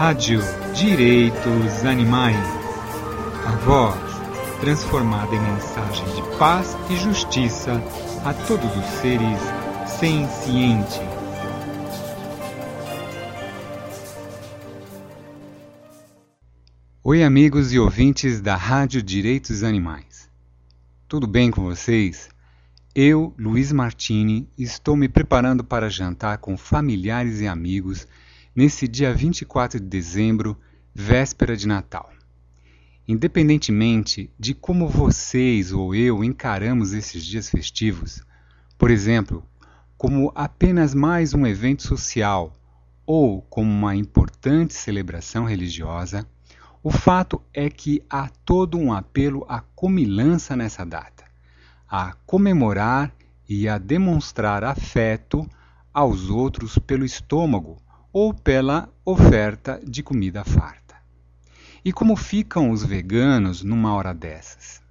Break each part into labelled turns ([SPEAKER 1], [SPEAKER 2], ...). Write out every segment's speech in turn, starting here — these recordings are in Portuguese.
[SPEAKER 1] Rádio Direitos Animais. A voz transformada em mensagem de paz e justiça a todos os seres sencientes. Oi, amigos e ouvintes da Rádio Direitos Animais. Tudo bem com vocês? Eu, Luiz Martini, estou me preparando para jantar com familiares e amigos nesse dia 24 de dezembro, véspera de Natal. Independentemente de como vocês ou eu encaramos esses dias festivos, por exemplo, como apenas mais um evento social ou como uma importante celebração religiosa, o fato é que há todo um apelo à comilança nessa data, a comemorar e a demonstrar afeto aos outros pelo estômago ou pela oferta de comida farta. E como ficam os veganos numa hora dessas?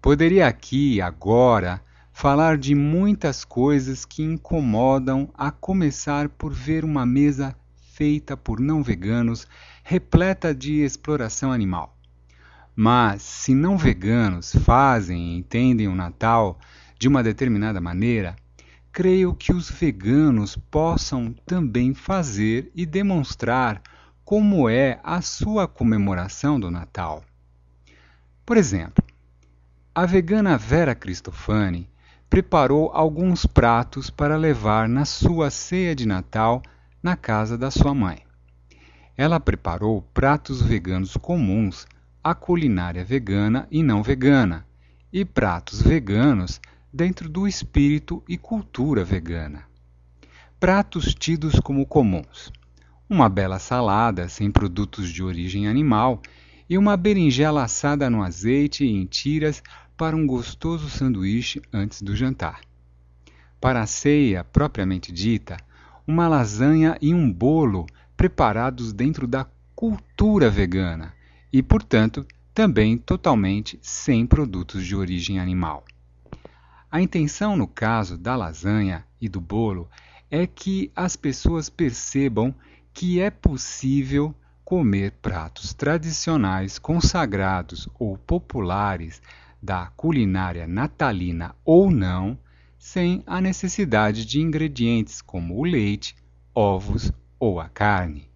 [SPEAKER 1] Poderia aqui, agora, falar de muitas coisas que incomodam, a começar por ver uma mesa feita por não veganos repleta de exploração animal. Mas se não veganos fazem e entendem o Natal de uma determinada maneira, creio que os veganos possam também fazer e demonstrar como é a sua comemoração do Natal. Por exemplo, a vegana Vera Cristofani preparou alguns pratos para levar na sua ceia de Natal na casa da sua mãe. Ela preparou pratos veganos comuns à culinária vegana e não vegana, e pratos veganos dentro do espírito e cultura vegana. Pratos tidos como comuns: uma bela salada sem produtos de origem animal e uma berinjela assada no azeite em tiras para um gostoso sanduíche antes do jantar. Para a ceia propriamente dita, uma lasanha e um bolo preparados dentro da cultura vegana e, portanto, também totalmente sem produtos de origem animal. A intenção no caso da lasanha e do bolo é que as pessoas percebam que é possível comer pratos tradicionais, consagrados ou populares da culinária natalina ou não, sem a necessidade de ingredientes como o leite, ovos ou a carne.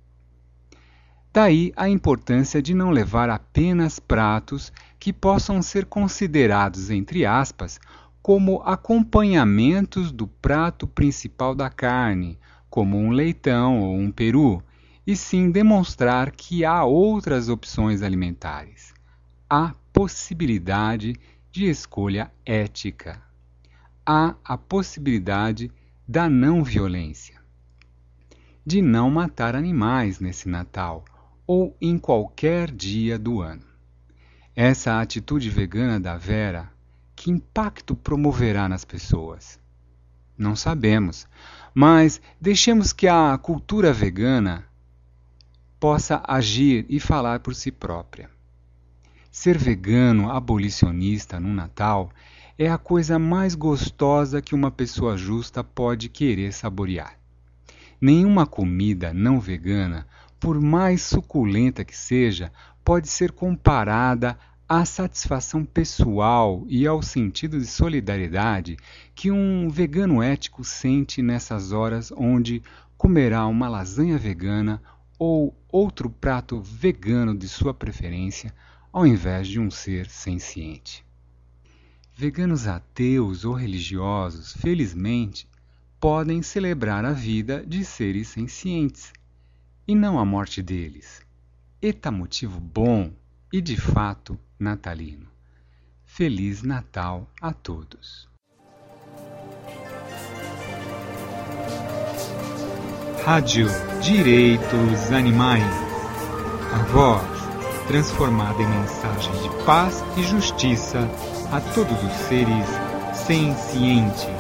[SPEAKER 1] Daí a importância de não levar apenas pratos que possam ser considerados, entre aspas, como acompanhamentos do prato principal da carne, como um leitão ou um peru, e sim demonstrar que há outras opções alimentares. Há possibilidade de escolha ética. Há a possibilidade da não violência, de não matar animais nesse Natal ou em qualquer dia do ano. Essa atitude vegana da Vera que impacto promoverá nas pessoas? Não sabemos, mas deixemos que a cultura vegana possa agir e falar por si própria. Ser vegano abolicionista no Natal é a coisa mais gostosa que uma pessoa justa pode querer saborear. Nenhuma comida não vegana, por mais suculenta que seja, pode ser comparada à satisfação pessoal e ao sentido de solidariedade que um vegano ético sente nessas horas onde comerá uma lasanha vegana ou outro prato vegano de sua preferência, ao invés de um ser senciente. Veganos ateus ou religiosos, felizmente, podem celebrar a vida de seres sencientes e não a morte deles. Eta motivo bom e de fato natalino. Feliz Natal a todos. Rádio Direitos Animais. A voz transformada em mensagem de paz e justiça a todos os seres sencientes.